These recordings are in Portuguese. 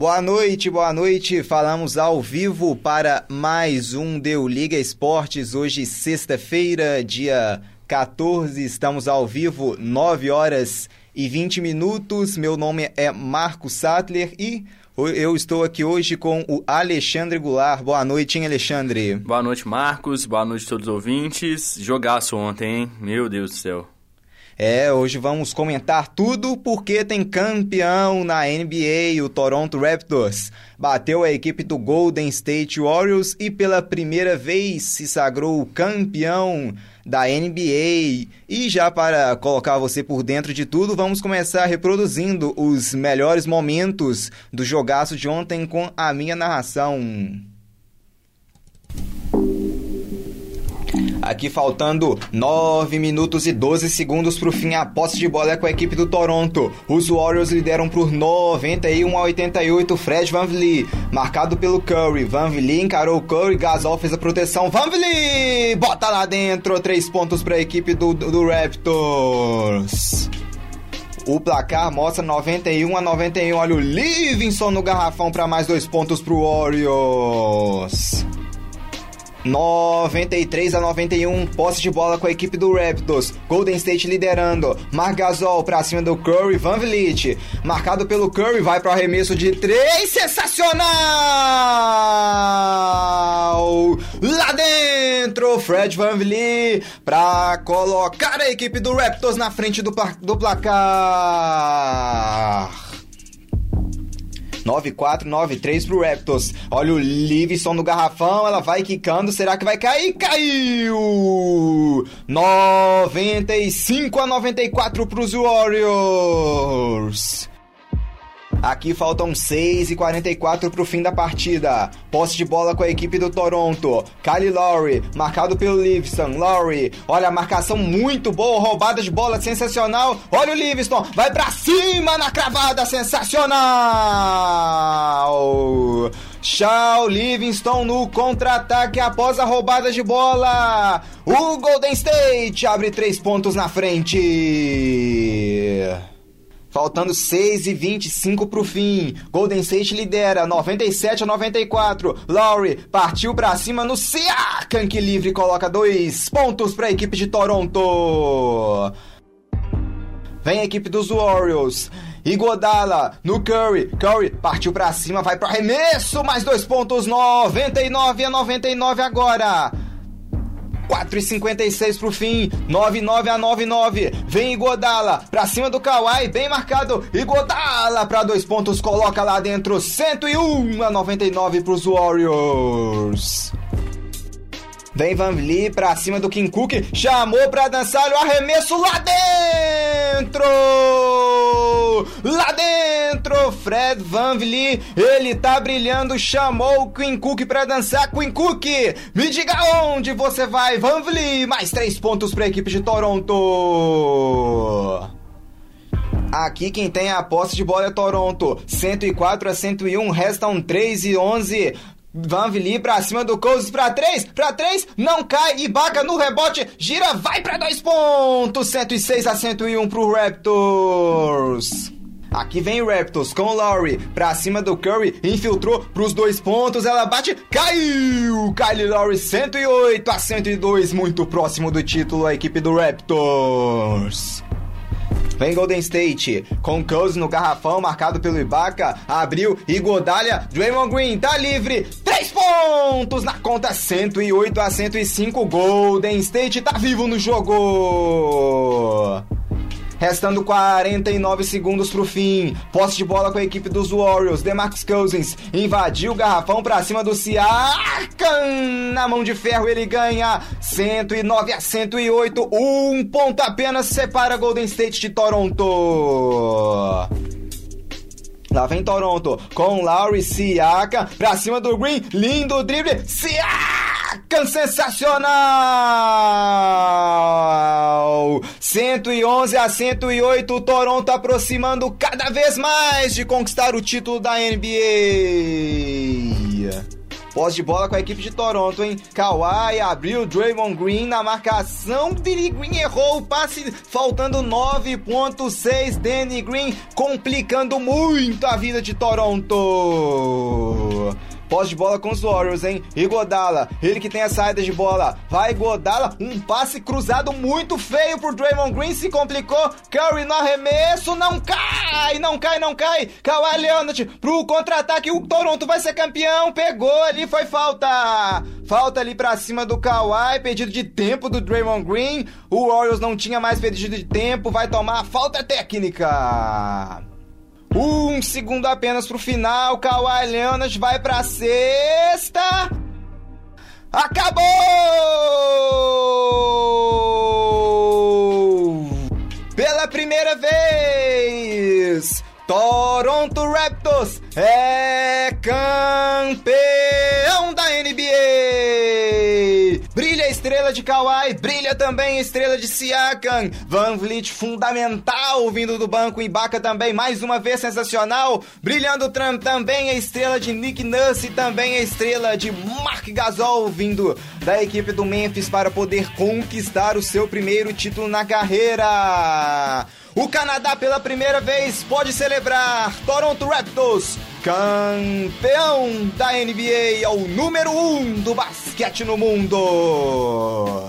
Boa noite, boa noite. Falamos ao vivo para mais um Deu Liga Esportes. Hoje, sexta-feira, dia 14, estamos ao vivo, 9 horas e 20 minutos. Meu nome é Marco Sattler e eu estou aqui hoje com o Alexandre Goulart. Boa noite, hein, Alexandre? Boa noite, Marcos. Boa noite a todos os ouvintes. Jogaço ontem, hein? Meu Deus do céu. É, hoje vamos comentar tudo porque tem campeão na NBA, o Toronto Raptors. Bateu a equipe do Golden State Warriors e pela primeira vez se sagrou campeão da NBA. E já para colocar você por dentro de tudo, vamos começar reproduzindo os melhores momentos do jogaço de ontem com a minha narração. Aqui faltando 9 minutos e 12 segundos para o fim. A posse de bola é com a equipe do Toronto. Os Warriors lideram por 91 a 88. Fred Van Vliet, marcado pelo Curry. Van Vliet encarou o Curry. Gasol fez a proteção. Van Vliet bota lá dentro. Três pontos para a equipe do, do, do Raptors. O placar mostra 91 a 91. Olha o Livingston no garrafão para mais dois pontos para o Warriors. 93 a 91, posse de bola com a equipe do Raptors. Golden State liderando. Margasol pra cima do Curry, Van Vliet. Marcado pelo Curry, vai pro arremesso de 3. Sensacional! Lá dentro, Fred Van Vliet pra colocar a equipe do Raptors na frente do, do placar. 9-4, 9-3 pro Raptors. Olha o Livingston no garrafão, ela vai quicando, será que vai cair? Caiu! 95 a 94 pros Warriors. Aqui faltam 6 e 44 para o fim da partida. Posse de bola com a equipe do Toronto. Kyle Lowry, marcado pelo Livingston. Lowry, olha a marcação muito boa, roubada de bola sensacional. Olha o Livingston, vai para cima na cravada sensacional. Shaw Livingston no contra-ataque após a roubada de bola. O Golden State abre três pontos na frente. Faltando 6 e 25 pro fim. Golden State lidera 97 a 94. Lowry partiu para cima no Siakam que livre coloca dois pontos para a equipe de Toronto. Vem a equipe dos Warriors. Igodala no Curry. Curry partiu para cima, vai pro arremesso. Mais dois pontos, 99 a 99 agora. 4 e 56 pro fim. 9-9 a 9-9. Vem Igodala pra cima do Kawhi. Bem marcado. Igodala pra dois pontos. Coloca lá dentro. 101 a 99 pros Warriors. Vem Van Vliet pra cima do Kim Cook. Chamou pra dançar o arremesso lá dentro! Lá dentro! Fred Van Vliet, ele tá brilhando. Chamou o Queen Cook pra dançar. Queen Cook, me diga onde você vai, Van Vliet. Mais três pontos pra equipe de Toronto. Aqui quem tem a posse de bola é Toronto. 104 a 101, restam 3 e 11. Van Vliet pra cima do Cousins pra 3, pra 3, não cai, Ibaka no rebote, gira, vai pra 2 pontos, 106 a 101 pro Raptors. Aqui vem o Raptors com o Lowry pra cima do Curry, infiltrou pros dois pontos, ela bate, caiu! Kyle Lowry 108 a 102, muito próximo do título a equipe do Raptors. Vem Golden State, com Cousins no garrafão, marcado pelo Ibaka, abriu e Godalha, Draymond Green tá livre, três pontos na conta, 108 a 105, Golden State tá vivo no jogo. Restando 49 segundos pro fim. Posse de bola com a equipe dos Warriors. DeMarcus Cousins invadiu o garrafão pra cima do Siakam. Na mão de ferro ele ganha 109 a 108. Um ponto apenas separa Golden State de Toronto. Lá vem Toronto com Lowry Siaka pra cima do Green. Lindo drible. Siaka sensacional! 111 a 108. Toronto aproximando cada vez mais de conquistar o título da NBA. Posse de bola com a equipe de Toronto, hein? Kawhi abriu Draymond Green na marcação. Danny Green errou o passe, faltando 9.6. Danny Green complicando muito a vida de Toronto. Posse de bola com os Warriors, hein? E Godala, ele que tem a saída de bola. Vai Godala, um passe cruzado muito feio por Draymond Green, se complicou. Curry no arremesso, não cai, não cai, não cai. Kawhi Leonard pro contra-ataque, o Toronto vai ser campeão. Pegou ali, foi falta. Falta ali pra cima do Kawhi, pedido de tempo do Draymond Green. O Warriors não tinha mais pedido de tempo, vai tomar falta técnica. Um segundo apenas pro final. Kawhi Leonard vai pra sexta. Acabou! Pela primeira vez, Toronto Raptors é campeão estrela de Kawhi, brilha também a estrela de Siakam. Van Vliet fundamental vindo do banco. Ibaka também mais uma vez sensacional. Brilhando também a estrela de Nick Nurse também a estrela de Mark Gasol vindo da equipe do Memphis para poder conquistar o seu primeiro título na carreira. O Canadá pela primeira vez pode celebrar Toronto Raptors campeão da NBA, é o número um do basquete no mundo.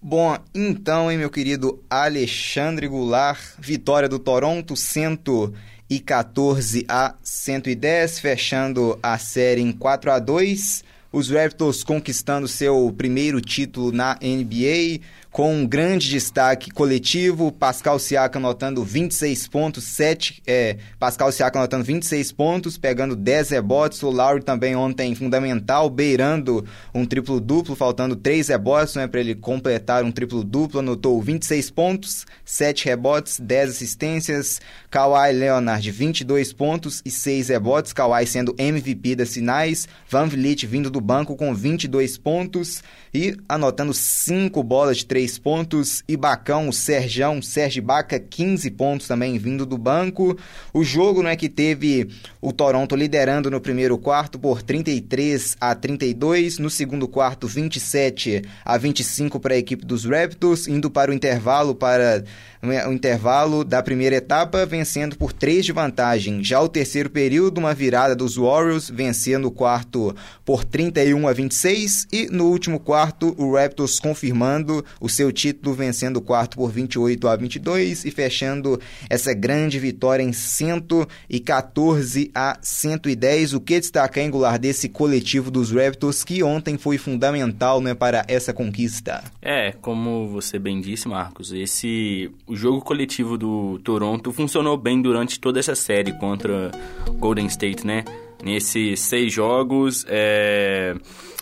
Bom, então, hein, meu querido Alexandre Goulart, vitória do Toronto, 114 a 110, fechando a série em 4 a 2 os Raptors conquistando seu primeiro título na NBA com um grande destaque coletivo, Pascal Siakam anotando 26 pontos, 7, é, Pascal Siakam anotando 26 pontos, pegando 10 rebotes, o Lowry também ontem fundamental, beirando um triplo-duplo, faltando 3 rebotes, né, para ele completar um triplo-duplo, anotou 26 pontos, 7 rebotes, 10 assistências, Kawhi Leonard 22 pontos e 6 rebotes, Kawhi sendo MVP das finais, Van Vliet vindo do banco com 22 pontos e anotando 5 bolas de 3 3 pontos. Ibacão, o Serjão, Sérgio Baca, 15 pontos também vindo do banco. O jogo é que teve o Toronto liderando no primeiro quarto por 33 a 32. No segundo quarto, 27 a 25 para a equipe dos Raptors, indo para o intervalo para o intervalo da primeira etapa, vencendo por 3 de vantagem. Já o terceiro período, uma virada dos Warriors, vencendo o quarto por 31 a 26. E no último quarto, o Raptors confirmando o seu título, vencendo o quarto por 28 a 22 e fechando essa grande vitória em 114 a 110. O que destacar, Angular, desse coletivo dos Raptors que ontem foi fundamental né, para essa conquista? É, como você bem disse, Marcos, esse o jogo coletivo do Toronto funcionou bem durante toda essa série contra Golden State, né? Nesses seis jogos, é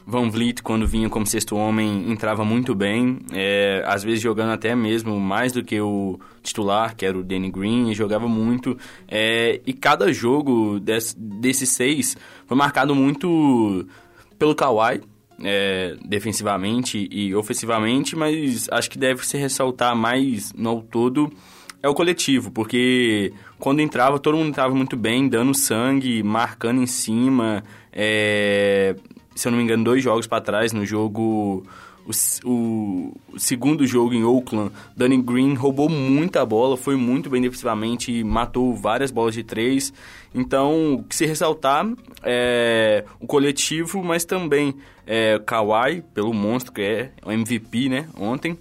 Van Vliet, quando vinha como sexto homem, entrava muito bem, é, às vezes jogando até mesmo mais do que o titular, que era o Danny Green, jogava muito. É, e cada jogo desse, desses seis foi marcado muito pelo Kawhi, é, defensivamente e ofensivamente, mas acho que deve se ressaltar mais no todo é o coletivo, porque quando entrava, todo mundo entrava muito bem, dando sangue, marcando em cima, é, se eu não me engano, dois jogos para trás, no jogo. O, o, segundo jogo em Oakland, Danny Green roubou muita bola, foi muito bem defensivamente, matou várias bolas de três. Então, o que se ressaltar é o coletivo, mas também é, Kawhi, pelo monstro que é, o MVP, né, ontem.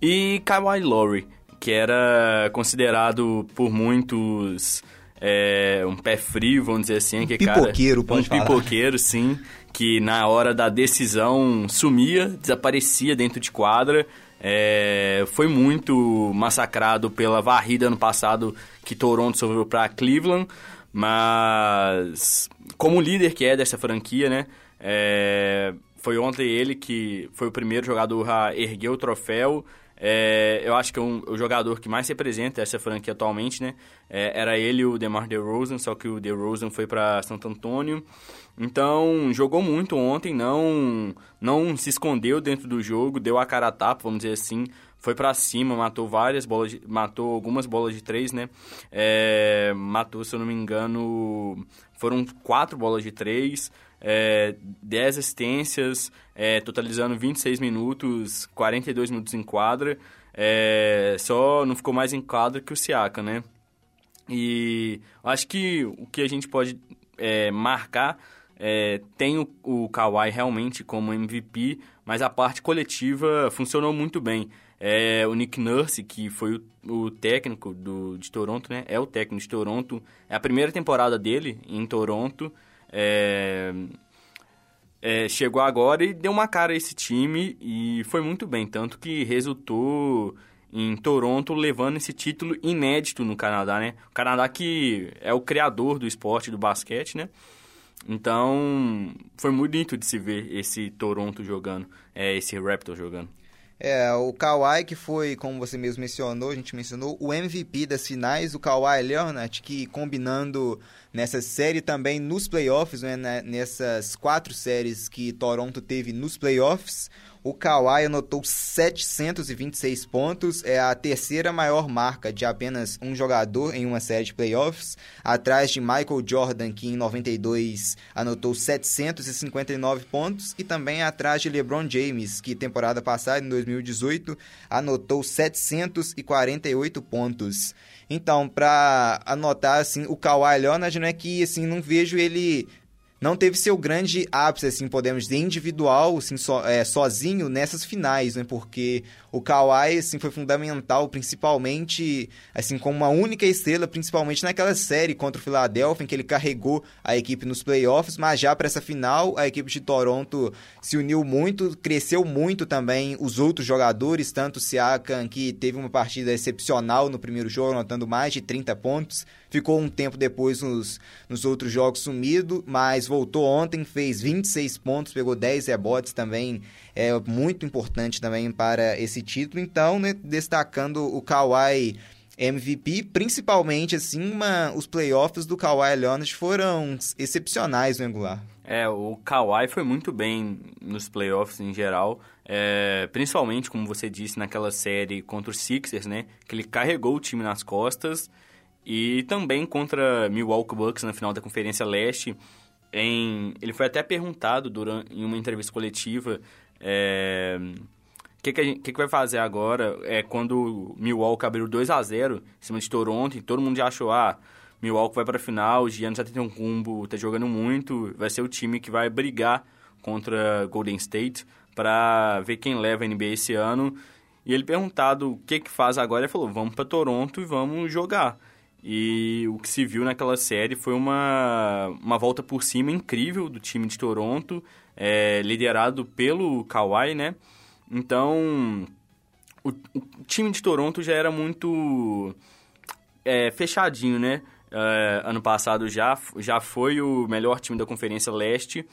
E Kawhi Lowry, que era considerado por muitos é, um pé frio, vamos dizer assim. Que, pipoqueiro, cara, pode Um falar. pipoqueiro, sim. Que na hora da decisão sumia, desaparecia dentro de quadra. É, foi muito massacrado pela varrida ano passado que Toronto sofreu para Cleveland. Mas, como líder que é dessa franquia, né? É, foi ontem ele que foi o primeiro jogador a erguer o troféu. É, eu acho que um, o jogador que mais representa essa franquia atualmente, né? É, era ele o DeMar DeRozan, só que o DeRozan foi para Santo Antônio. Então, jogou muito ontem, não não se escondeu dentro do jogo, deu a cara a tapa, vamos dizer assim, foi para cima, matou várias bolas, de, matou algumas bolas de três, né? É, matou, se eu não me engano, foram quatro bolas de três, é, 10 assistências, é, totalizando 26 minutos, 42 minutos em quadra. É, só não ficou mais em quadra que o Siaka, né? E acho que o que a gente pode é, marcar é, tem o, o Kawhi realmente como MVP, mas a parte coletiva funcionou muito bem. É, o Nick Nurse, que foi o, o, técnico do, de Toronto, né? É o técnico de Toronto. É a primeira temporada dele em Toronto. É, é, chegou agora e deu uma cara a esse time e foi muito bem. Tanto que resultou em Toronto levando esse título inédito no Canadá, né? O Canadá que é o criador do esporte do basquete, né? Então, foi muito bonito de se ver esse Toronto jogando, é, esse Raptor jogando. É, o Kawhi, que foi, como você mesmo mencionou, a gente mencionou, o MVP das finais, o Kawhi Leonard, que combinando nessa série também nos playoffs, né, nessas quatro séries que Toronto teve nos playoffs, o Kawhi anotou 726 pontos, é a terceira maior marca de apenas um jogador em uma série de playoffs, atrás de Michael Jordan, que em 92 anotou 759 pontos, e também atrás de LeBron James, que temporada passada, em 2018, anotou 748 pontos. Então, para anotar assim, o Kawhi Leonard, não é que assim, não vejo ele não teve seu grande ápice, assim, podemos dizer, individual, assim, so, é, sozinho nessas finais, né? Porque o Kawhi, assim, foi fundamental, principalmente, assim, como uma única estrela, principalmente naquela série contra o Philadelphia, em que ele carregou a equipe nos playoffs, mas já para essa final, a equipe de Toronto se uniu muito, cresceu muito também os outros jogadores, tanto o Siakam, que teve uma partida excepcional no primeiro jogo, anotando mais de 30 pontos, ficou um tempo depois nos, nos outros jogos sumido, mas voltou ontem, fez 26 pontos, pegou 10 rebotes também, é muito importante também para esse título. Então, né, destacando o Kawhi MVP, principalmente assim, uma, os playoffs do Kawhi Leonard foram excepcionais no Angular. É, o Kawhi foi muito bem nos playoffs em geral, é, principalmente, como você disse, naquela série contra os Sixers, né? Que ele carregou o time nas costas e também contra Milwaukee Bucks na final da Conferência Leste. Em, ele foi até perguntado durante, em uma entrevista coletiva é, o que, que, que, que, vai fazer agora é quando Milwaukee abriu 2 a 0 em cima de Toronto e todo mundo já achou, ah, Milwaukee vai para a final, o Giannis já tem um cumbo, tá jogando muito, vai ser o time que vai brigar contra Golden State para ver quem leva a NBA esse ano. E ele perguntado o que que faz agora, ele falou, vamos para Toronto e vamos jogar. E o que se viu naquela série foi uma, uma volta por cima incrível do time de Toronto, é, liderado pelo Kawhi, né? Então, o, o, time de Toronto já era muito é, fechadinho, né? É, ano passado já, já foi o melhor time da Conferência Leste,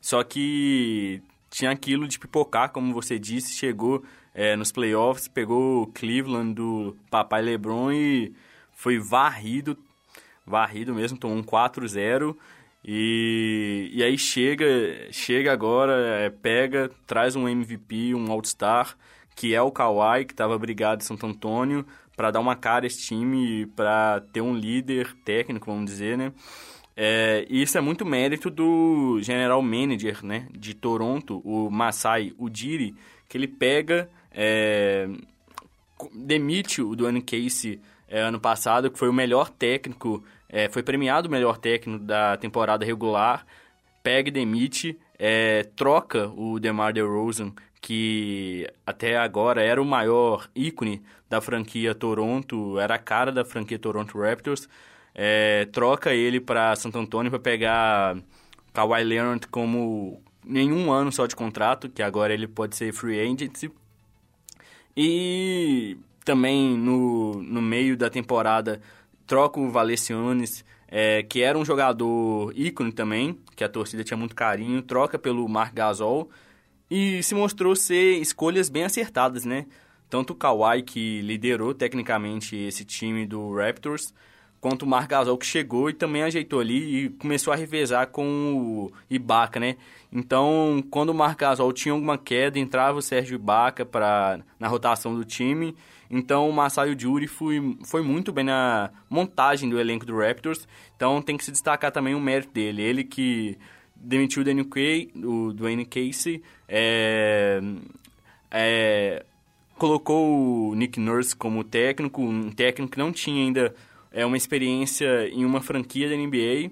só que tinha aquilo de pipocar, como você disse, chegou é, nos playoffs, pegou o Cleveland do papai LeBron e foi varrido, varrido mesmo, tomou um 4-0. E, e aí chega, chega agora, é, pega, traz um MVP, um All-Star, que é o Kawhi, que estava brigado em Santo Antônio, para dar uma cara a esse time, para ter um líder técnico, vamos dizer, né? É, isso é muito mérito do general manager né, de Toronto, o Masai Ujiri, que ele pega, é, demite o Dwayne Casey é, ano passado, que foi o melhor técnico, é, foi premiado o melhor técnico da temporada regular, pega e demite, é, troca o DeMar DeRozan, que até agora era o maior ícone da franquia Toronto, era a cara da franquia Toronto Raptors, é, troca ele para Santo Antônio para pegar Kawhi Leonard como nenhum ano só de contrato, que agora ele pode ser free agent. E também no, no meio da temporada troca o Valencianes, é, que era um jogador ícone também, que a torcida tinha muito carinho, troca pelo Marc Gasol e se mostrou ser escolhas bem acertadas, né? Tanto o Kawhi, que liderou tecnicamente esse time do Raptors, quanto o Marc Gasol que chegou e também ajeitou ali e começou a revezar com o Ibaka, né? Então, quando o Marc Gasol tinha alguma queda, entrava o Sérgio Ibaka para na rotação do time. Então, o Masai Ujiri foi, foi muito bem na montagem do elenco do Raptors. Então, tem que se destacar também o mérito dele. Ele que demitiu o Dwayne, Kay, o Dwayne Casey, é, é, colocou o Nick Nurse como técnico, um técnico que não tinha ainda é, uma experiência em uma franquia da NBA.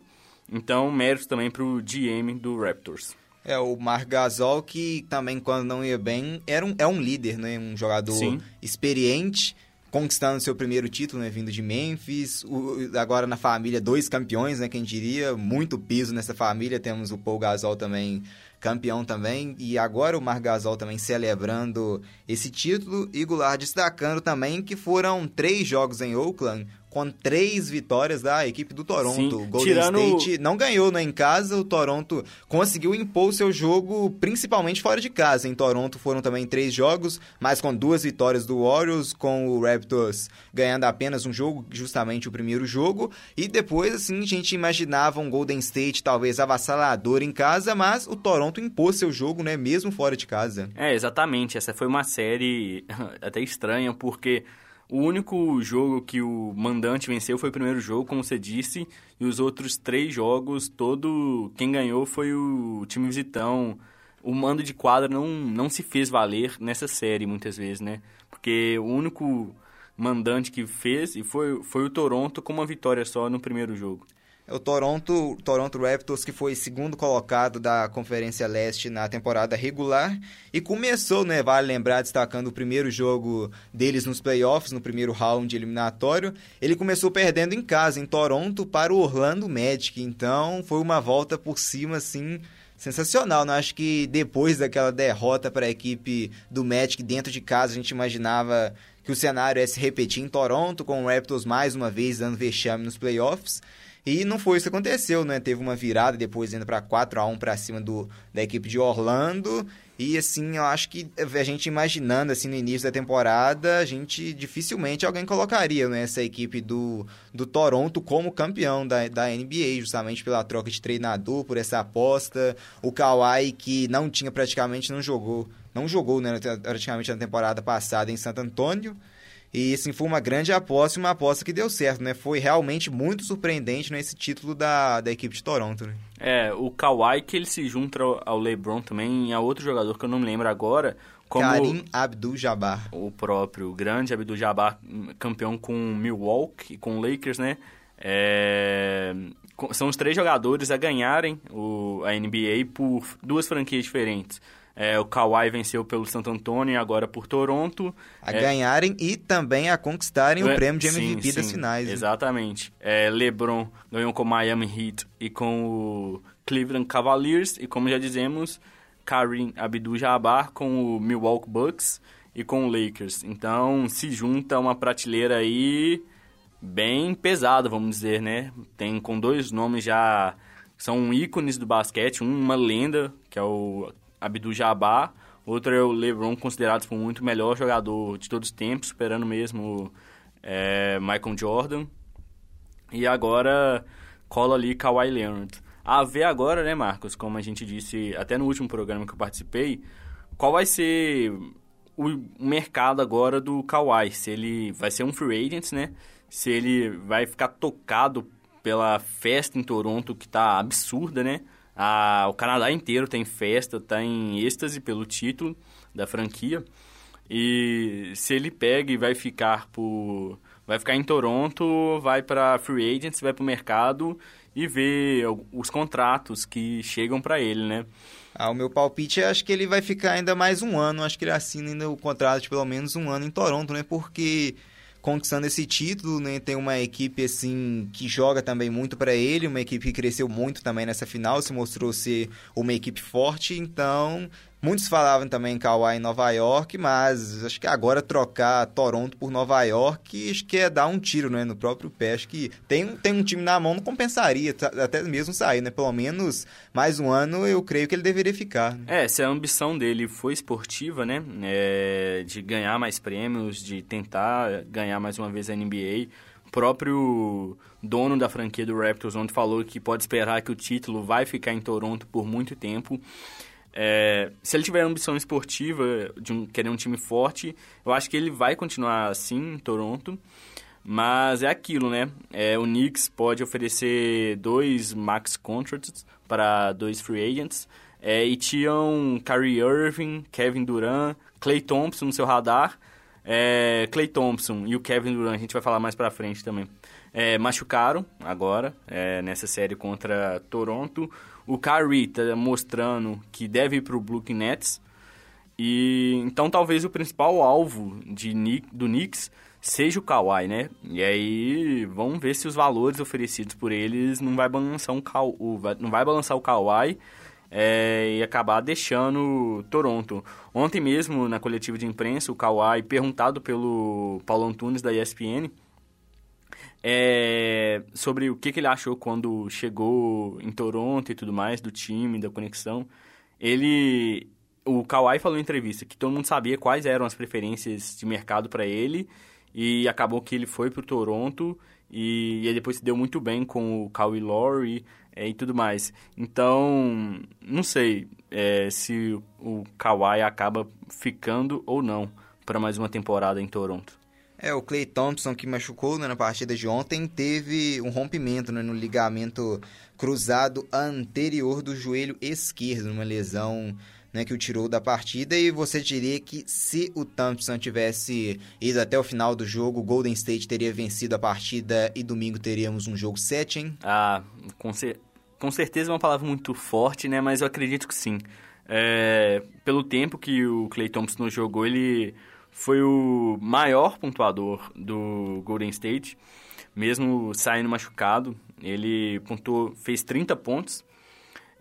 Então, mérito também para o GM do Raptors. É, o Marc Gasol, que também, quando não ia bem, era um, é um líder, né? Um jogador Sim. experiente, conquistando seu primeiro título, né? Vindo de Memphis. O, agora na família, dois campeões, né? Quem diria? Muito piso nessa família. Temos o Paul Gasol também campeão também. E agora o Marc Gasol também celebrando esse título. E Goulart destacando também que foram três jogos em Oakland com três vitórias da equipe do Toronto. Sim, o Golden tirando... State não ganhou né, em casa, o Toronto conseguiu impor o seu jogo principalmente fora de casa. Em Toronto foram também três jogos, mas com duas vitórias do Warriors, com o Raptors ganhando apenas um jogo, justamente o primeiro jogo. E depois, assim, a gente imaginava um Golden State talvez avassalador em casa, mas o Toronto impôs seu jogo, né, mesmo fora de casa. É, exatamente. Essa foi uma série até estranha, porque o único jogo que o mandante venceu foi o primeiro jogo, como você disse, e os outros três jogos, todo quem ganhou foi o time visitão. O mando de quadra não, não se fez valer nessa série, muitas vezes, né? Porque o único mandante que fez e foi, foi o Toronto com uma vitória só no primeiro jogo. O Toronto, Toronto Raptors, que foi segundo colocado da Conferência Leste na temporada regular e começou, né, vale lembrar, destacando o primeiro jogo deles nos playoffs, no primeiro round eliminatório. Ele começou perdendo em casa, em Toronto, para o Orlando Magic. Então, foi uma volta por cima, assim, sensacional. Né? Acho que depois daquela derrota para a equipe do Magic dentro de casa, a gente imaginava que o cenário ia se repetir em Toronto, com o Raptors mais uma vez dando vexame nos playoffs. E não foi isso que aconteceu, né? Teve uma virada depois indo para 4 a 1 para cima do, da equipe de Orlando. E assim, eu acho que a gente imaginando assim no início da temporada, a gente dificilmente alguém colocaria né, essa equipe do, do Toronto como campeão da, da NBA, justamente pela troca de treinador, por essa aposta. O Kawhi, que não tinha praticamente, não jogou, não jogou né, praticamente na temporada passada em Santo Antônio. E assim, foi uma grande aposta e uma aposta que deu certo, né? Foi realmente muito surpreendente nesse título da, da equipe de Toronto, né? É, o Kawhi que ele se junta ao LeBron também, e a outro jogador que eu não me lembro agora, como Karim Abdul-Jabbar. O próprio grande Abdul-Jabbar, campeão com Milwaukee e com Lakers, né? É... São os três jogadores a ganharem o, a NBA por duas franquias diferentes. É, o Kawhi venceu pelo Santo Antônio e agora por Toronto. A é, ganharem e também a conquistarem o é, prêmio de MVP sim, das sim, finais. Exatamente. É, LeBron ganhou com o Miami Heat e com o Cleveland Cavaliers. E como já dizemos, Karim Abdul-Jabbar com o Milwaukee Bucks e com o Lakers. Então se junta uma prateleira aí bem pesada, vamos dizer, né? Tem com dois nomes já são ícones do basquete, uma lenda, que é o Abdul-Jabbar, outro é o LeBron, considerado por muito melhor jogador de todos os tempos, superando mesmo é, Michael Jordan. E agora cola ali Kawhi Leonard. A ver agora, né, Marcos, como a gente disse até no último programa que eu participei, qual vai ser o mercado agora do Kawhi? Se ele vai ser um free agent, né? Se ele vai ficar tocado pela festa em Toronto que tá absurda, né? A, o Canadá inteiro tem festa, tá em êxtase pelo título da franquia. E se ele pega e vai ficar por vai ficar em Toronto, vai para free agents, vai para o mercado e vê os contratos que chegam para ele, né? Ah, o meu palpite é acho que ele vai ficar ainda mais um ano, acho que ele assina ainda o contrato de pelo menos um ano em Toronto, né? Porque conquistando esse título, né? Tem uma equipe assim que joga também muito para ele, uma equipe que cresceu muito também nessa final, se mostrou ser uma equipe forte, então Muitos falavam também em Kawhi em Nova York, mas acho que agora trocar Toronto por Nova York, acho que é dar um tiro né, no próprio pé. Acho que tem, tem um time na mão, não compensaria, até mesmo sair, né? Pelo menos mais um ano eu creio que ele deveria ficar. Né? É, se a ambição dele foi esportiva, né? É, de ganhar mais prêmios, de tentar ganhar mais uma vez a NBA. O próprio dono da franquia do Raptors ontem falou que pode esperar que o título vai ficar em Toronto por muito tempo. É, se ele tiver ambição esportiva de um, querer um time forte, eu acho que ele vai continuar assim em Toronto. Mas é aquilo, né? É, o Knicks pode oferecer dois max contracts para dois free agents. É, e tinham Kyrie Irving, Kevin Durant, Clay Thompson no seu radar. É, Clay Thompson e o Kevin Durant, a gente vai falar mais pra frente também. É, machucaram agora, é, nessa série contra Toronto. O Kyrie tá mostrando que deve ir pro Brooklyn Nets. E então talvez o principal alvo de, do Knicks seja o Kawhi, né? E aí vamos ver se os valores oferecidos por eles não vai balançar um o, não vai balançar o Kawhi é, e acabar deixando Toronto. Ontem mesmo na coletiva de imprensa o Kawhi perguntado pelo Paulo Antunes da ESPN é, sobre o que, que ele achou quando chegou em Toronto e tudo mais, do time, da conexão. Ele. O Kawhi falou em entrevista que todo mundo sabia quais eram as preferências de mercado para ele e acabou que ele foi para o Toronto e, e depois se deu muito bem com o Kawhi Lowry é, e tudo mais. Então, não sei é, se o Kawhi acaba ficando ou não para mais uma temporada em Toronto. É, o Clay Thompson, que machucou né, na partida de ontem, teve um rompimento né, no ligamento cruzado anterior do joelho esquerdo, uma lesão né, que o tirou da partida. E você diria que se o Thompson tivesse ido até o final do jogo, o Golden State teria vencido a partida e domingo teríamos um jogo 7, hein? Ah, com, cer com certeza é uma palavra muito forte, né? Mas eu acredito que sim. É, pelo tempo que o Clay Thompson jogou, ele foi o maior pontuador do Golden State, mesmo saindo machucado. Ele pontuou, fez 30 pontos.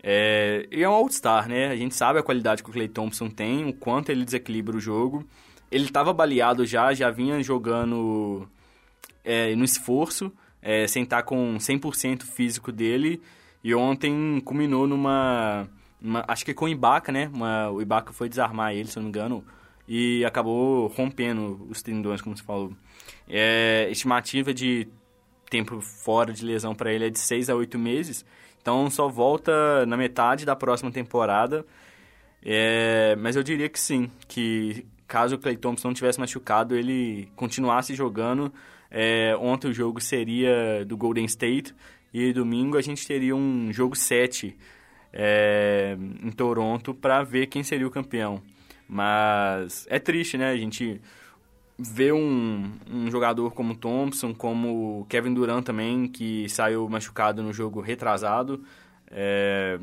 É, e é um All-Star, né? A gente sabe a qualidade que o Clay Thompson tem, o quanto ele desequilibra o jogo. Ele estava baleado já, já vinha jogando é, no esforço, é, sem estar com 100% físico dele. E ontem culminou numa, numa, Acho que com o Ibaka, né? Uma, o Ibaka foi desarmar ele, se eu não me engano e acabou rompendo os tendões, como você falou. É, estimativa de tempo fora de lesão para ele é de 6 a 8 meses, então só volta na metade da próxima temporada. É, mas eu diria que sim, que caso o Clay Thompson não tivesse machucado, ele continuasse jogando. É, ontem o jogo seria do Golden State e domingo a gente teria um jogo 7 é, em Toronto para ver quem seria o campeão. Mas é triste, né? A gente vê um, um jogador como Thompson, como Kevin Durant também, que saiu machucado no jogo retrasado. É,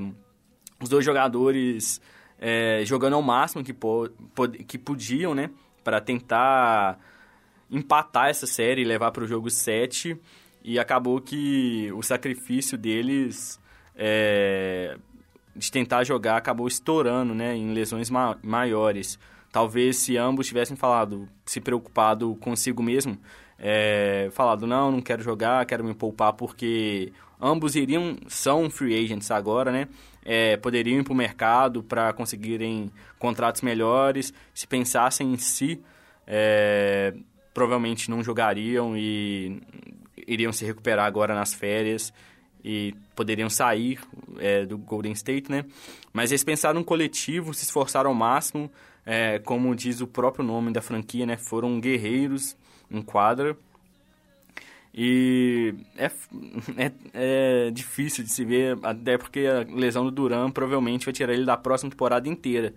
os dois jogadores é, jogando ao máximo que, po, que podiam, né? Para tentar empatar essa série e levar para o jogo 7. E acabou que o sacrifício deles é, de tentar jogar acabou estourando, né, em lesões ma maiores. Talvez se ambos tivessem falado, se preocupado consigo mesmo, é, falado, não, não quero jogar, quero me poupar, porque ambos iriam, são free agents agora, né? É, poderiam ir para o mercado para conseguirem contratos melhores. Se pensassem em si, é, provavelmente não jogariam e iriam se recuperar agora nas férias e poderiam sair é, do Golden State, né? Mas eles pensaram no coletivo, se esforçaram ao máximo, é, como diz o próprio nome da franquia, né? Foram guerreiros em quadra. E é, é, é, difícil de se ver, até porque a lesão do Duran provavelmente vai tirar ele da próxima temporada inteira.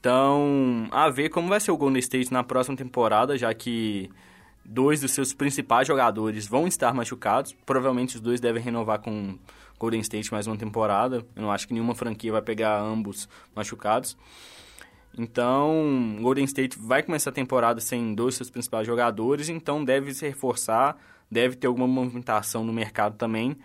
Então, a ver como vai ser o Golden State na próxima temporada, já que dois dos seus principais jogadores vão estar machucados. Provavelmente os dois devem renovar com Golden State mais uma temporada. Eu não acho que nenhuma franquia vai pegar ambos machucados. Então, Golden State vai começar a temporada sem dois dos seus principais jogadores, então deve se reforçar, deve ter alguma movimentação no mercado também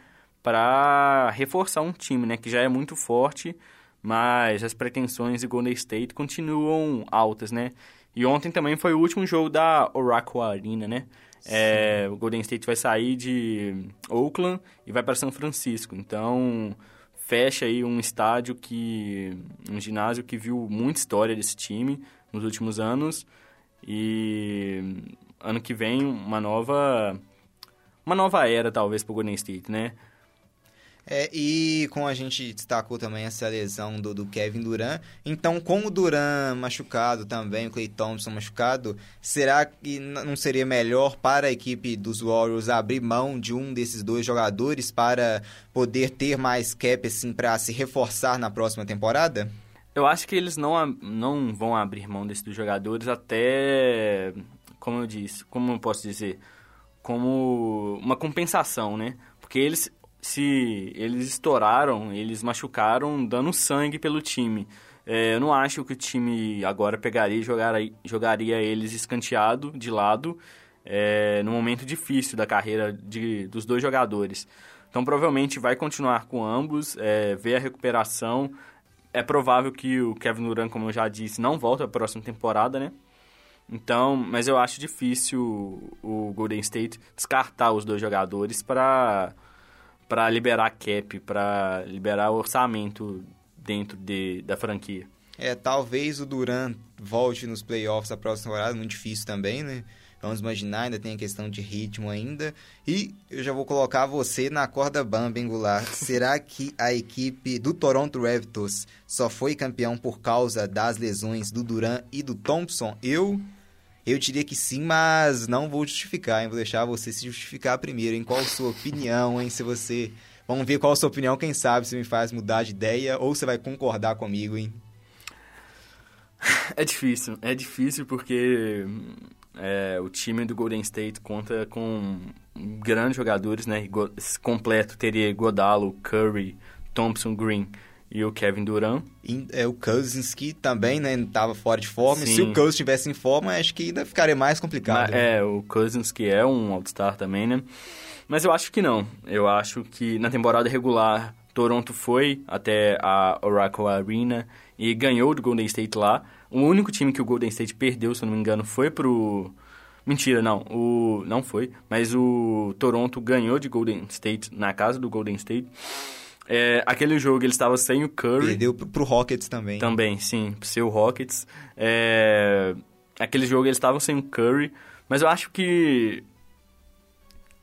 para reforçar um time, né, que já é muito forte, mas as pretensões de Golden State continuam altas, né? E ontem também foi o último jogo da Oracle Arena, né? É, o Golden State vai sair de Oakland e vai para São Francisco. Então, fecha aí um estádio que... um ginásio que viu muita história desse time nos últimos anos. E ano que vem uma nova... uma nova era, talvez, para o Golden State, né? É, e como a gente destacou também essa lesão do, do, Kevin Durant, então com o Durant machucado também, o Clay Thompson machucado, será que não seria melhor para a equipe dos Warriors abrir mão de um desses dois jogadores para poder ter mais cap assim para se reforçar na próxima temporada? Eu acho que eles não, não vão abrir mão desses dois jogadores até, como eu disse, como eu posso dizer, como uma compensação, né? Porque eles se eles estouraram, eles machucaram dando sangue pelo time. É, eu não acho que o time agora pegaria e jogaria, jogaria eles escanteado de lado é, no momento difícil da carreira de, dos dois jogadores. Então provavelmente vai continuar com ambos, é, ver a recuperação. É provável que o Kevin Durant, como eu já disse, não volta para a próxima temporada, né? Então, mas eu acho difícil o Golden State descartar os dois jogadores para para liberar cap, para liberar orçamento dentro de, da franquia. É, talvez o Duran volte nos playoffs da próxima temporada, muito difícil também, né? Vamos imaginar, ainda tem a questão de ritmo ainda. E eu já vou colocar você na corda bamba, angular. Será que a equipe do Toronto Raptors só foi campeão por causa das lesões do Duran e do Thompson? Eu eu diria que sim, mas não vou justificar, hein? Vou deixar você se justificar primeiro, em qual a sua opinião, hein? Se você... Vamos ver qual a sua opinião, quem sabe se me faz mudar de ideia ou você vai concordar comigo, hein? É difícil, é difícil porque é, o time do Golden State conta com grandes jogadores, né? Completo teria Godalo, Curry, Thompson, Green e o Kevin Durant. E, é, o Cousins que também, né, estava fora de forma. Sim. Se o Cousins estivesse em forma, acho que ainda ficaria mais complicado. Mas, né? É, o Cousins que é um All-Star também, né? Mas eu acho que não. Eu acho que na temporada regular, Toronto foi até a Oracle Arena e ganhou do Golden State lá. O único time que o Golden State perdeu, se eu não me engano, foi pro... Mentira, não. O... Não foi. Mas o Toronto ganhou de Golden State na casa do Golden State. É, aquele jogo ele estava sem o Curry. Perdeu pro, pro Rockets também. Também, sim, pro seu Rockets. É, aquele jogo eles estavam sem o Curry, mas eu acho que.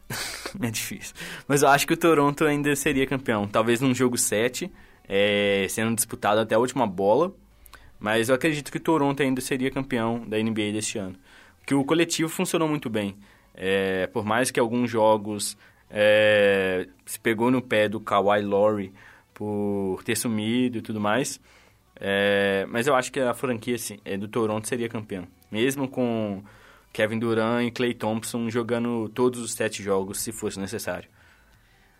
é difícil. Mas eu acho que o Toronto ainda seria campeão. Talvez num jogo 7, é, sendo disputado até a última bola. Mas eu acredito que o Toronto ainda seria campeão da NBA deste ano. Porque o coletivo funcionou muito bem. É, por mais que alguns jogos é, se pegou no pé do Kawhi Lowry por ter sumido e tudo mais. É, mas eu acho que a franquia assim, é, do Toronto seria campeão. Mesmo com Kevin Durant e Clay Thompson jogando todos os sete jogos, se fosse necessário.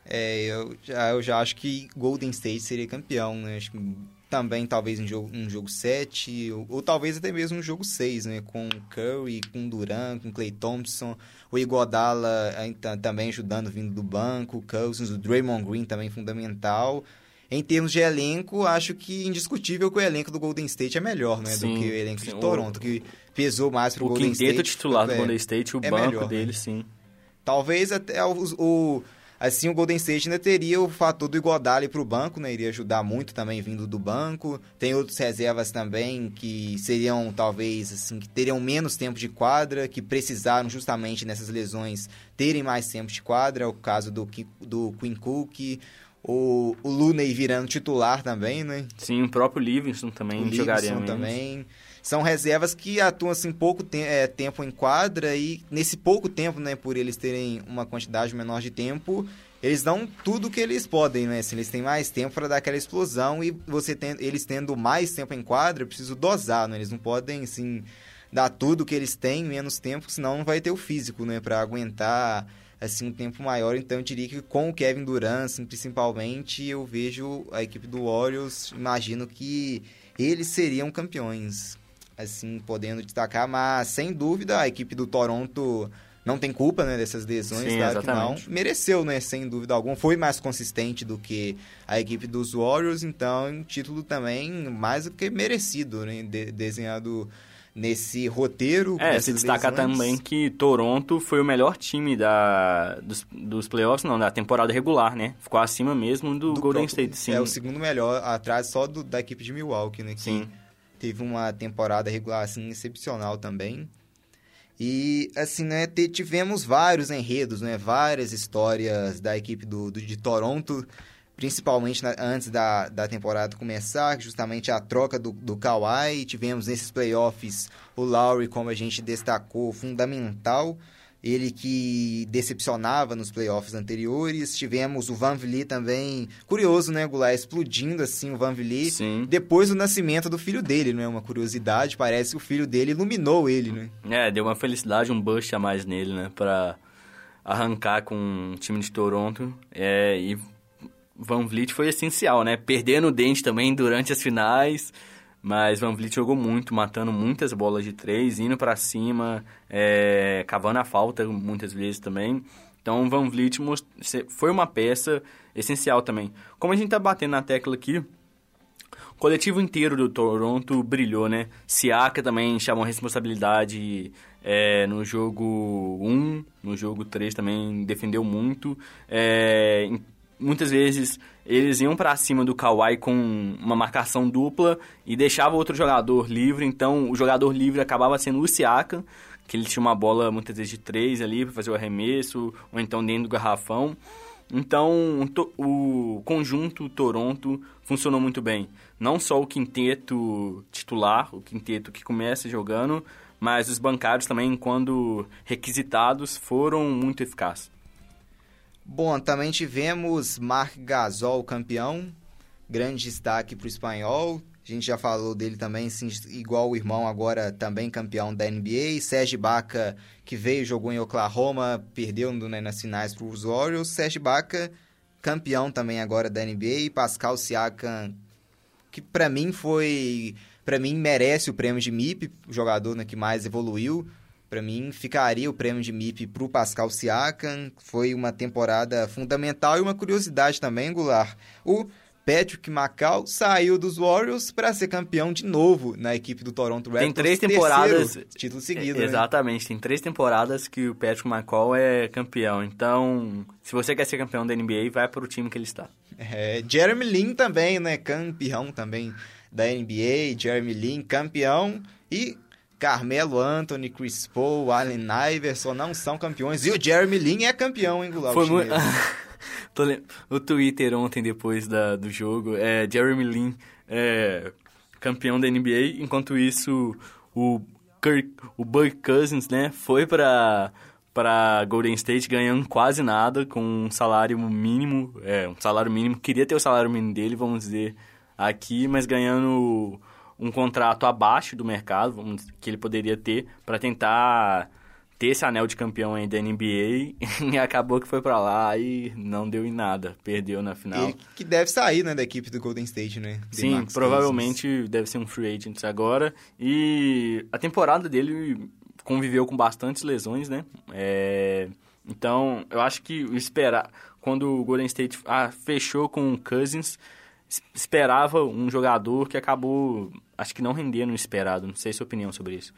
É, eu já, eu já acho que Golden State seria campeão, né? Acho que também talvez um jogo, um jogo 7, ou, ou, talvez até mesmo um jogo 6, né? Com Curry, com Duran, com Clay Thompson, o Iguodala também ajudando vindo do banco, o Cousins, o Draymond Green também fundamental. Em termos de elenco, acho que indiscutível que o elenco do Golden State é melhor, né? Sim, do que o elenco sim, de Toronto, o, que pesou mais pro Golden State. O quinteto titular do é, Golden State, o é banco melhor, dele, né? sim. Talvez até o, o Assim, o Golden State ainda teria o fator do Iguodala para o banco, né? Iria ajudar muito também vindo do banco. Tem outras reservas também que seriam, talvez, assim, que teriam menos tempo de quadra, que precisaram justamente nessas lesões terem mais tempo de quadra. É o caso do, do Quinn Cook, o, o Looney virando titular também, né? Sim, o próprio Livingston também o jogaria Livingston também são reservas que atuam assim pouco te é, tempo em quadra e nesse pouco tempo, né, por eles terem uma quantidade menor de tempo, eles dão tudo que eles podem, né? Assim, eles têm mais tempo para dar aquela explosão e você tem, eles tendo mais tempo em quadra, preciso dosar, né? Eles não podem assim dar tudo que eles têm menos tempo, senão não vai ter o físico, né, para aguentar assim um tempo maior. Então eu diria que com o Kevin Durant, assim, principalmente, eu vejo a equipe do Warriors, imagino que eles seriam campeões assim, podendo destacar, mas sem dúvida a equipe do Toronto não tem culpa, né, dessas lesões, Sim, claro exatamente. que não. Mereceu, né, sem dúvida alguma. Foi mais consistente do que a equipe dos Warriors, então um título também mais do que merecido, né, de- desenhado nesse roteiro. É, se destaca lesões. também que Toronto foi o melhor time da, dos, dos playoffs, não, da temporada regular, né? Ficou acima mesmo do, do Golden próprio- State, sim. É o segundo melhor, atrás só do- da equipe de Milwaukee, né? Que Sim. Teve uma temporada regular, assim, excepcional também. E, assim, né, tivemos vários enredos, né? Várias histórias da equipe do, do- de Toronto, principalmente na- antes da, da temporada começar, justamente a troca do, do Kawhi. Tivemos nesses playoffs o Lowry, como a gente destacou, fundamental. Ele que decepcionava nos playoffs anteriores. Tivemos o Van Vliet também. Curioso, né, Goulart? Explodindo assim o Van Vliet. Sim. Depois do nascimento do filho dele, não é uma curiosidade. Parece que o filho dele iluminou ele, né? É, deu uma felicidade, um boost a mais nele, né? Pra arrancar com o time de Toronto. É, e Van Vliet foi essencial, né? Perdendo o dente também durante as finais. Mas Van Vliet jogou muito, matando muitas bolas de três, indo pra cima, é, cavando a falta muitas vezes também. Então, Van Vliet foi uma peça essencial também. Como a gente tá batendo na tecla aqui, o coletivo inteiro do Toronto brilhou, né? Siaka também chamou responsabilidade é, no jogo 1, no jogo 3 também defendeu muito. É, muitas vezes eles iam pra cima do Kawhi com uma marcação dupla e deixava outro jogador livre, então o jogador livre acabava sendo o Siaka, que ele tinha uma bola muitas vezes de 3 ali para fazer o arremesso, ou então dentro do garrafão. Então, o conjunto Toronto funcionou muito bem. Não só o quinteto titular, o quinteto que começa jogando, mas os bancários também, quando requisitados, foram muito eficazes. Bom, também tivemos Marc Gasol campeão, grande destaque para o espanhol. A gente já falou dele também, sim, igual o irmão, agora também campeão da NBA. Sérgio Baca, que veio, jogou em Oklahoma, perdeu né, nas finais para os Warriors. Sérgio Baca, campeão também agora da NBA. Pascal Siakam, que para mim foi... para mim merece o prêmio de MIP, o jogador né, que mais evoluiu. Para mim, ficaria o prêmio de MIP para o Pascal Siakam. Foi uma temporada fundamental e uma curiosidade também, Goulart. O Patrick Macau saiu dos Warriors para ser campeão de novo na equipe do Toronto Raptors. Tem três temporadas. Título seguido, É, né? Exatamente, tem três temporadas que o Patrick McCall é campeão. Então, se você quer ser campeão da NBA, vai para o time que ele está. É, Jeremy Lin também, né? Campeão também da NBA. Jeremy Lin, campeão. E Carmelo Anthony, Chris Paul, Allen Iverson não são campeões. E o Jeremy Lin é campeão, hein, Goulart? Foi o muito. o Twitter ontem, depois da, do jogo, é Jeremy Lin é, campeão da NBA, enquanto isso o, Kirk, o Buck Cousins, né, foi pra, pra Golden State ganhando quase nada, com um salário mínimo, é, um salário mínimo, queria ter o salário mínimo dele, vamos dizer, aqui, mas ganhando um contrato abaixo do mercado, vamos dizer, que ele poderia ter, para tentar ter esse anel de campeão aí da NBA e acabou que foi pra lá e não deu em nada, perdeu na final. Ele que deve sair, né, da equipe do Golden State, né? Sim, DeMarcus provavelmente deve ser um free agent agora. E a temporada dele conviveu com bastantes lesões, né? É, Então, eu acho que esperar quando o Golden State ah, fechou com o Cousins, esperava um jogador que acabou, acho que não rendendo o esperado. Não sei a sua opinião sobre isso.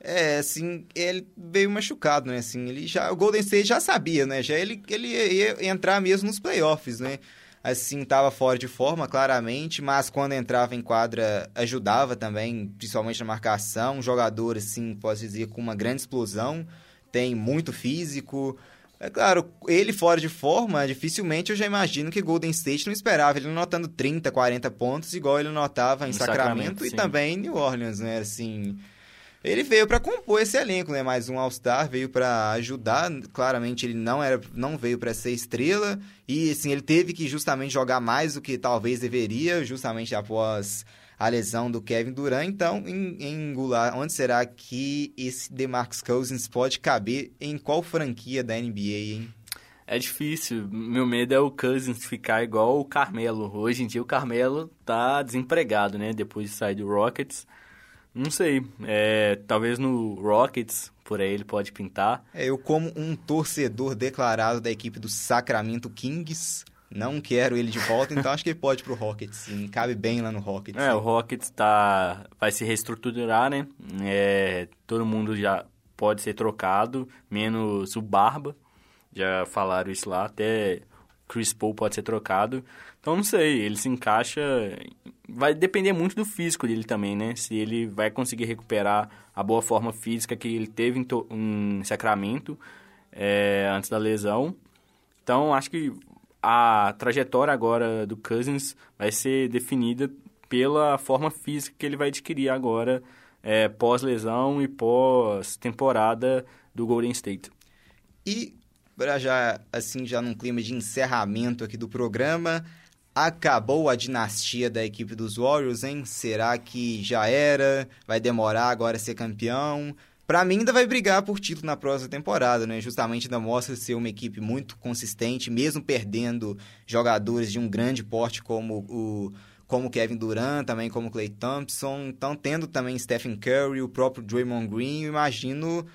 É, assim, ele veio machucado, né? Assim, ele já, o Golden State já sabia, né? Já ele, ele ia entrar mesmo nos playoffs, né? Assim, tava fora de forma, claramente, mas quando entrava em quadra ajudava também, principalmente na marcação. Um jogador, assim, posso dizer, com uma grande explosão, tem muito físico. É claro, ele fora de forma, dificilmente eu já imagino que Golden State não esperava ele anotando 30, 40 pontos, igual ele anotava em Em Sacramento, Sacramento, e também em New Orleans, né? Assim, ele veio para compor esse elenco, né? Mais um All-Star veio para ajudar. Claramente ele não era, não veio para ser estrela e assim ele teve que justamente jogar mais do que talvez deveria, justamente após a lesão do Kevin Durant. Então, em, em Goulart, onde será que esse DeMarcus Cousins pode caber em qual franquia da NBA, hein? É difícil. Meu medo é o Cousins ficar igual o Carmelo. Hoje em dia o Carmelo tá desempregado, né? Depois de sair do Rockets. Não sei. É, talvez no Rockets, por aí ele pode pintar. É, eu, como um torcedor declarado da equipe do Sacramento Kings, não quero ele de volta, então acho que ele pode ir pro Rockets, sim. Cabe bem lá no Rockets. É, o Rockets tá, vai se reestruturar, né? É, todo mundo já pode ser trocado, menos o Barba. Já falaram isso lá, até Chris Paul pode ser trocado. Então não sei, ele se encaixa. Vai depender muito do físico dele também, né? Se ele vai conseguir recuperar a boa forma física que ele teve em, em Sacramento é, antes da lesão. Então acho que a trajetória agora do Cousins vai ser definida pela forma física que ele vai adquirir agora é, pós-lesão e pós-temporada do Golden State. E para já assim já num clima de encerramento aqui do programa, acabou a dinastia da equipe dos Warriors, hein? Será que já era? Vai demorar agora ser campeão? Para mim, ainda vai brigar por título na próxima temporada, né? Justamente ainda mostra ser uma equipe muito consistente, mesmo perdendo jogadores de um grande porte como o como Kevin Durant, também como Clay Thompson. Então, tendo também Stephen Curry, o próprio Draymond Green, eu imagino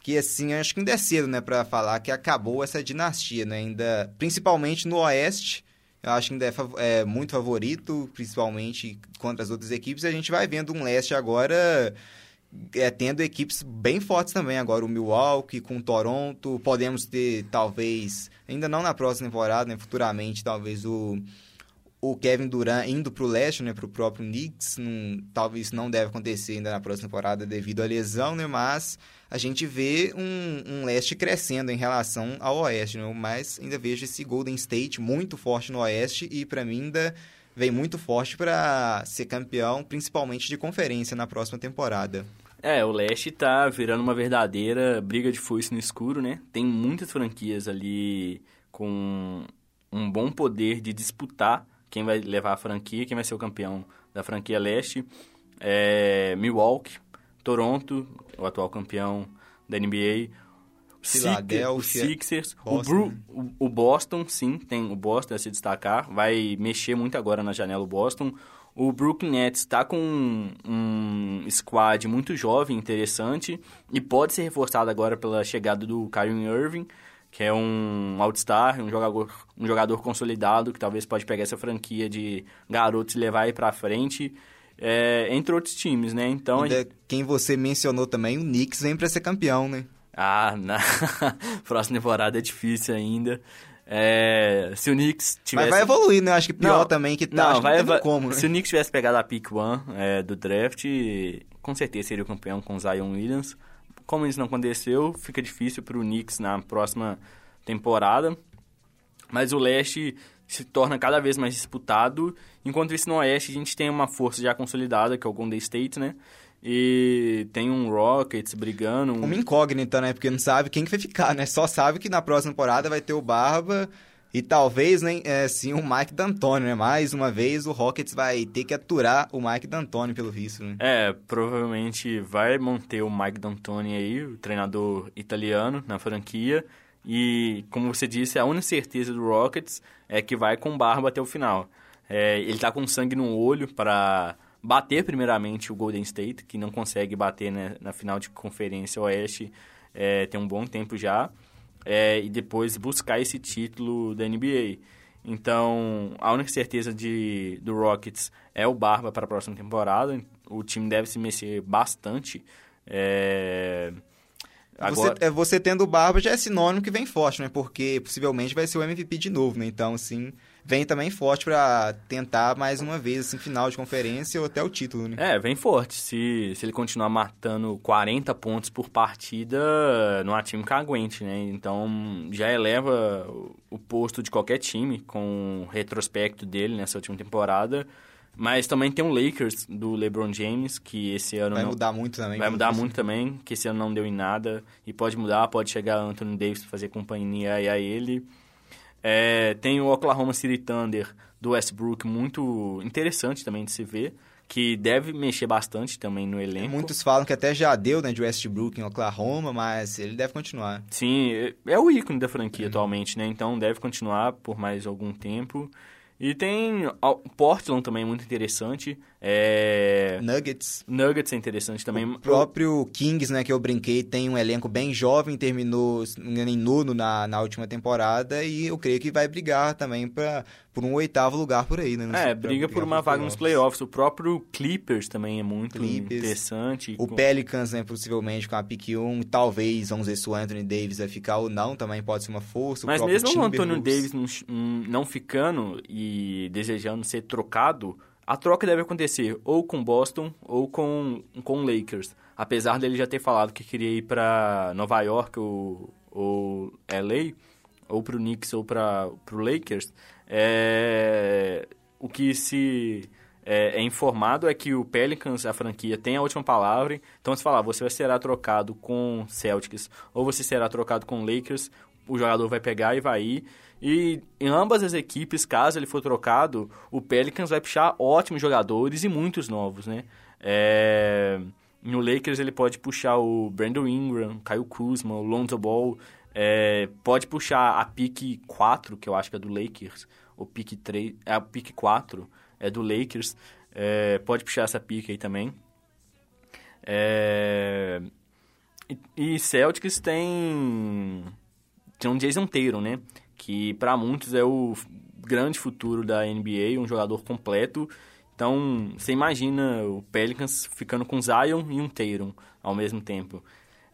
que assim, acho que ainda é cedo, né, para falar que acabou essa dinastia, né? Ainda, principalmente no Oeste, eu acho que ainda é, é muito favorito, principalmente contra as outras equipes. A gente vai vendo um Leste agora é, tendo equipes bem fortes também. Agora o Milwaukee com o Toronto. Podemos ter, talvez, ainda não na próxima temporada, né, futuramente, talvez o, o Kevin Durant indo para o leste, né, para o próprio Knicks. Não, talvez não deve acontecer ainda na próxima temporada devido à lesão, né, mas a gente vê um, um leste crescendo em relação ao oeste. Né, mas ainda vejo esse Golden State muito forte no oeste e para mim ainda vem muito forte para ser campeão, principalmente de conferência na próxima temporada. É, o leste tá virando uma verdadeira briga de foice no escuro, né? Tem muitas franquias ali com um bom poder de disputar quem vai levar a franquia, quem vai ser o campeão da franquia leste. É Milwaukee, Toronto, o atual campeão da NBA, Philadelphia, o Sixers, o, Bru, o, o, Boston, sim, tem o Boston a se destacar, vai mexer muito agora na janela o Boston. O Brooklyn Nets está com um, um, squad muito jovem, interessante, e pode ser reforçado agora pela chegada do Kyrie Irving, que é um All-Star, um jogador, um jogador consolidado, que talvez pode pegar essa franquia de garotos e levar aí pra frente. É, entre outros times, né? Então. Ainda, gente... Quem você mencionou também, o Knicks vem para ser campeão, né? Ah, na próxima temporada é difícil ainda. É, se o Knicks tivesse... Mas vai evoluir, né? Acho que pior não, também que tá, não, vai, não como, né? Se o Knicks tivesse pegado a pick one é, do draft, com certeza seria o campeão com o Zion Williams. Como isso não aconteceu, fica difícil para o Knicks na próxima temporada. Mas o leste se torna cada vez mais disputado. Enquanto isso no oeste a gente tem uma força já consolidada, que é o Golden State, né? E tem um Rockets brigando. Um... Uma incógnita, né? Porque não sabe quem que vai ficar, né? Só sabe que na próxima temporada vai ter o Barba e talvez, né, é, sim, o Mike D'Antoni, né? Mais uma vez o Rockets vai ter que aturar o Mike D'Antoni pelo visto, né? É, provavelmente vai manter o Mike D'Antoni aí, o treinador italiano, na franquia. E, como você disse, a única certeza do Rockets é que vai com Barba até o final. É, ele tá com sangue no olho para bater primeiramente o Golden State, que não consegue bater né, na final de conferência oeste é, tem um bom tempo já, é, e depois buscar esse título da NBA. Então, a única certeza de, do Rockets é o Barba para a próxima temporada. O time deve se mexer bastante. É... Agora... Você, é, você tendo o Barba já é sinônimo que vem forte, né? Porque possivelmente vai ser o MVP de novo, né? Então, assim, vem também forte para tentar mais uma vez, assim, final de conferência ou até o título, né? É, vem forte. Se, se ele continuar matando 40 pontos por partida, não há time que aguente, né? Então já eleva o posto de qualquer time com o retrospecto dele nessa última temporada. Mas também tem um Lakers do LeBron James, que esse ano. Vai não... mudar muito também. Vai mudar muito também, que esse ano não deu em nada. E pode mudar, pode chegar Anthony Davis fazer companhia a ele. É, tem o Oklahoma City Thunder do Westbrook, muito interessante também de se ver, que deve mexer bastante também no elenco. Muitos falam que até já deu né, de Westbrook em Oklahoma, mas ele deve continuar. Sim, é o ícone da franquia uhum. atualmente, né? Então deve continuar por mais algum tempo. E tem o Portland também muito interessante. É... Nuggets. Nuggets é interessante também. O próprio Kings, né, que eu brinquei, tem um elenco bem jovem, terminou em nono na, na última temporada e eu creio que vai brigar também pra, por um oitavo lugar por aí, né? É, briga por uma vaga nos playoffs. O próprio Clippers também é muito Clippers. interessante. O com... Pelicans, né, possivelmente com a pick 1, talvez, vamos ver se o Anthony Davis vai ficar ou não, também pode ser uma força. Mas mesmo o Anthony Davis não, não ficando e desejando ser trocado a troca deve acontecer ou com Boston ou com com Lakers. Apesar dele já ter falado que queria ir para Nova York ou, ou LA, ou para o Knicks ou para o Lakers, é, o que se é, é, informado é que o Pelicans, a franquia, tem a última palavra. Então, se falar, você será trocado com Celtics ou você será trocado com Lakers, o jogador vai pegar e vai ir. E em ambas as equipes, caso ele for trocado, o Pelicans vai puxar ótimos jogadores e muitos novos, né? É... No Lakers ele pode puxar o Brandon Ingram, Kyle Kuzma, o Lonzo Ball, é... pode puxar a pick 4, que eu acho que é do Lakers, o pick 3, é a pick 4 é do Lakers, é... pode puxar essa pick aí também. É... E Celtics tem tem um Jason Taylor, né? que para muitos é o grande futuro da NBA, um jogador completo. Então, você imagina o Pelicans ficando com Zion e um Tatum ao mesmo tempo.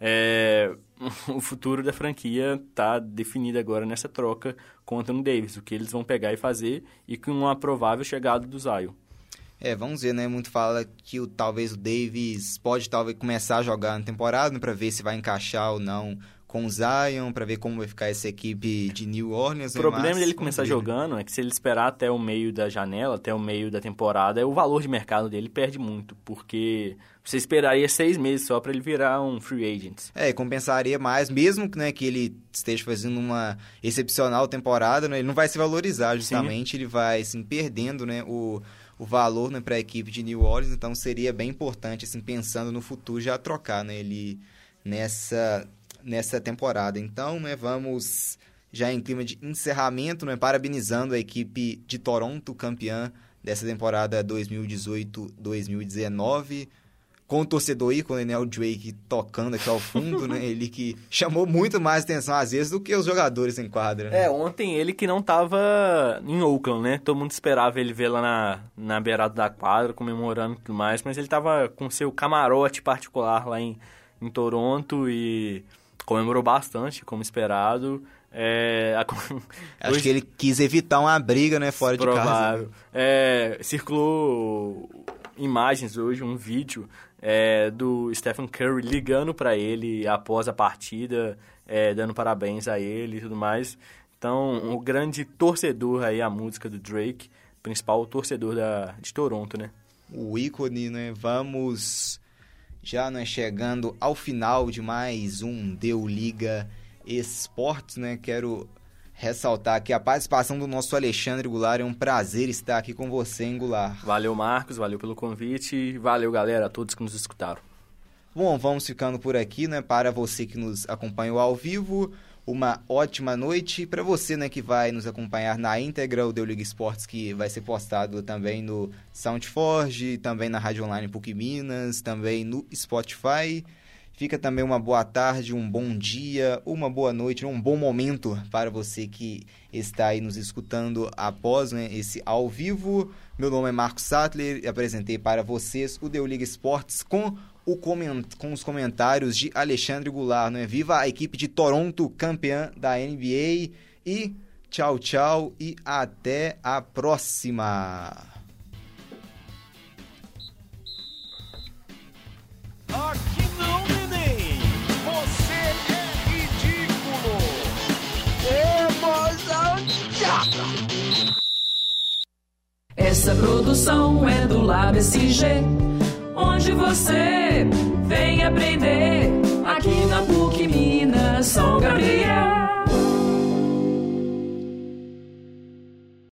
É, o futuro da franquia está definido agora nessa troca com Anthony Davis, o que eles vão pegar e fazer, e com uma provável chegada do Zion. É, vamos ver, né? Muito fala que o, talvez o Davis pode talvez começar a jogar na temporada né, para ver se vai encaixar ou não com o Zion para ver como vai ficar essa equipe de New Orleans. O problema mas, dele começar jogando é que se ele esperar até o meio da janela, até o meio da temporada, o valor de mercado dele perde muito, porque você esperaria seis meses só para ele virar um free agent. É, compensaria mais, mesmo né, que ele esteja fazendo uma excepcional temporada, né, ele não vai se valorizar justamente, Sim. ele vai assim, perdendo né, o o valor né, para a equipe de New Orleans, então seria bem importante, assim, pensando no futuro, já trocar né, ele nessa nessa temporada. Então, né, vamos já em clima de encerramento, né, parabenizando a equipe de Toronto, campeã dessa temporada 2018-2019 com o torcedor ícone, né, o Drake tocando aqui ao fundo, né, ele que chamou muito mais atenção às vezes do que os jogadores em quadra. Né? É, ontem ele que não tava em Oakland, né, todo mundo esperava ele ver lá na, na beirada da quadra, comemorando e tudo mais, mas ele tava com seu camarote particular lá em, em Toronto e comemorou bastante, como esperado. É, a... Acho Hoje... que ele quis evitar uma briga, né, fora Provável. de casa. É, circulou imagens hoje, um vídeo é, do Stephen Curry ligando para ele após a partida, é, dando parabéns a ele e tudo mais. Então, o grande torcedor aí, a música do Drake, principal torcedor da, de Toronto, né? O ícone, né? Vamos já nós chegando ao final de mais um Deu Liga Esportes, né? Quero ressaltar aqui a participação do nosso Alexandre Goulart. É um prazer estar aqui com você, hein, Goulart. Valeu, Marcos. Valeu pelo convite. Valeu, galera, a todos que nos escutaram. Bom, vamos ficando por aqui, né? Para você que nos acompanhou ao vivo, uma ótima noite. Para você, né, que vai nos acompanhar na íntegra, o Deu Liga Esportes, que vai ser postado também no Soundforge, também na Rádio Online PUC Minas, também no Spotify. Fica também uma boa tarde, um bom dia, uma boa noite, um bom momento para você que está aí nos escutando após né, esse ao vivo. Meu nome é Marcos Sattler e apresentei para vocês o Deu Liga Esportes com o coment... com os comentários de Alexandre Goulart. Né? Viva a equipe de Toronto, campeã da NBA. E tchau, tchau e até a próxima. Aqui não, neném. Você é ridículo. Emoção Essa produção é do Lab SG onde você vem aprender. Aqui na PUC Minas São Gabriel.